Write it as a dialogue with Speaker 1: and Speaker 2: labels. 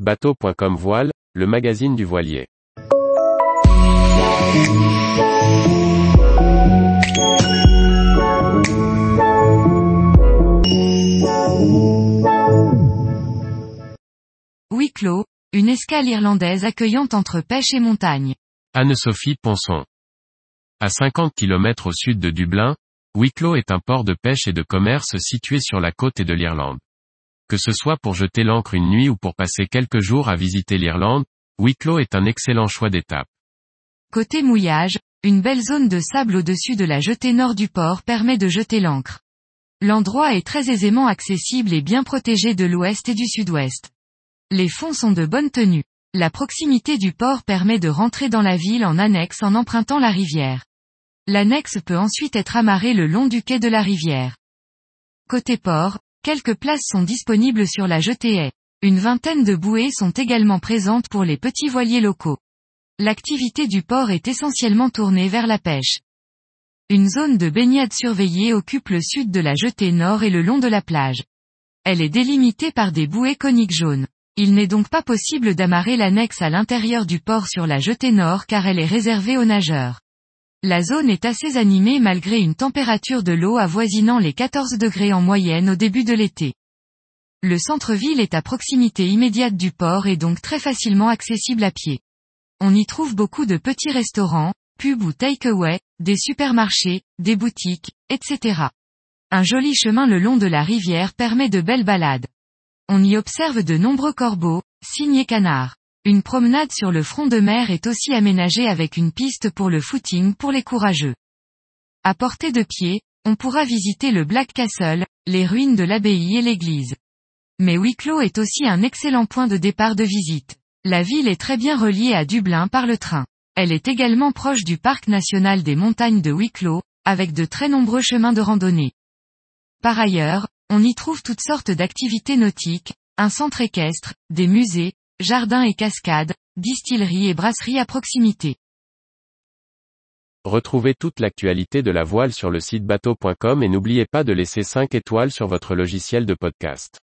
Speaker 1: Bateau.com Voile, le magazine du voilier.
Speaker 2: Wicklow, une escale irlandaise accueillante entre pêche et montagne.
Speaker 1: Anne-Sophie Ponson. À 50 km au sud de Dublin, Wicklow est un port de pêche et de commerce situé sur la côte et de l'Irlande. Que ce soit pour jeter l'ancre une nuit ou pour passer quelques jours à visiter l'Irlande, Wicklow est un excellent choix d'étape.
Speaker 2: Côté mouillage, une belle zone de sable au-dessus de la jetée nord du port permet de jeter l'ancre. L'endroit est très aisément accessible et bien protégé de l'ouest et du sud-ouest. Les fonds sont de bonne tenue. La proximité du port permet de rentrer dans la ville en annexe en empruntant la rivière. L'annexe peut ensuite être amarrée le long du quai de la rivière. Côté port, quelques places sont disponibles sur la jetée Une vingtaine de bouées sont également présentes pour les petits voiliers locaux. L'activité du port est essentiellement tournée vers la pêche. Une zone de baignade surveillée occupe le sud de la jetée nord et le long de la plage. Elle est délimitée par des bouées coniques jaunes. Il n'est donc pas possible d'amarrer l'annexe à l'intérieur du port sur la jetée nord car elle est réservée aux nageurs. La zone est assez animée malgré une température de l'eau avoisinant les 14 degrés en moyenne au début de l'été. Le centre-ville est à proximité immédiate du port et donc très facilement accessible à pied. On y trouve beaucoup de petits restaurants, pubs ou take-away, des supermarchés, des boutiques, etc. Un joli chemin le long de la rivière permet de belles balades. On y observe de nombreux corbeaux, cygnes et canards. Une promenade sur le front de mer est aussi aménagée avec une piste pour le footing pour les courageux. À portée de pied, on pourra visiter le Black Castle, les ruines de l'abbaye et l'église. Mais Wicklow est aussi un excellent point de départ de visite. La ville est très bien reliée à Dublin par le train. Elle est également proche du parc national des montagnes de Wicklow, avec de très nombreux chemins de randonnée. Par ailleurs, on y trouve toutes sortes d'activités nautiques, un centre équestre, des musées, jardins et cascades, distilleries et brasseries à proximité.
Speaker 1: Retrouvez toute l'actualité de la voile sur le site bateau.com et n'oubliez pas de laisser 5 étoiles sur votre logiciel de podcast.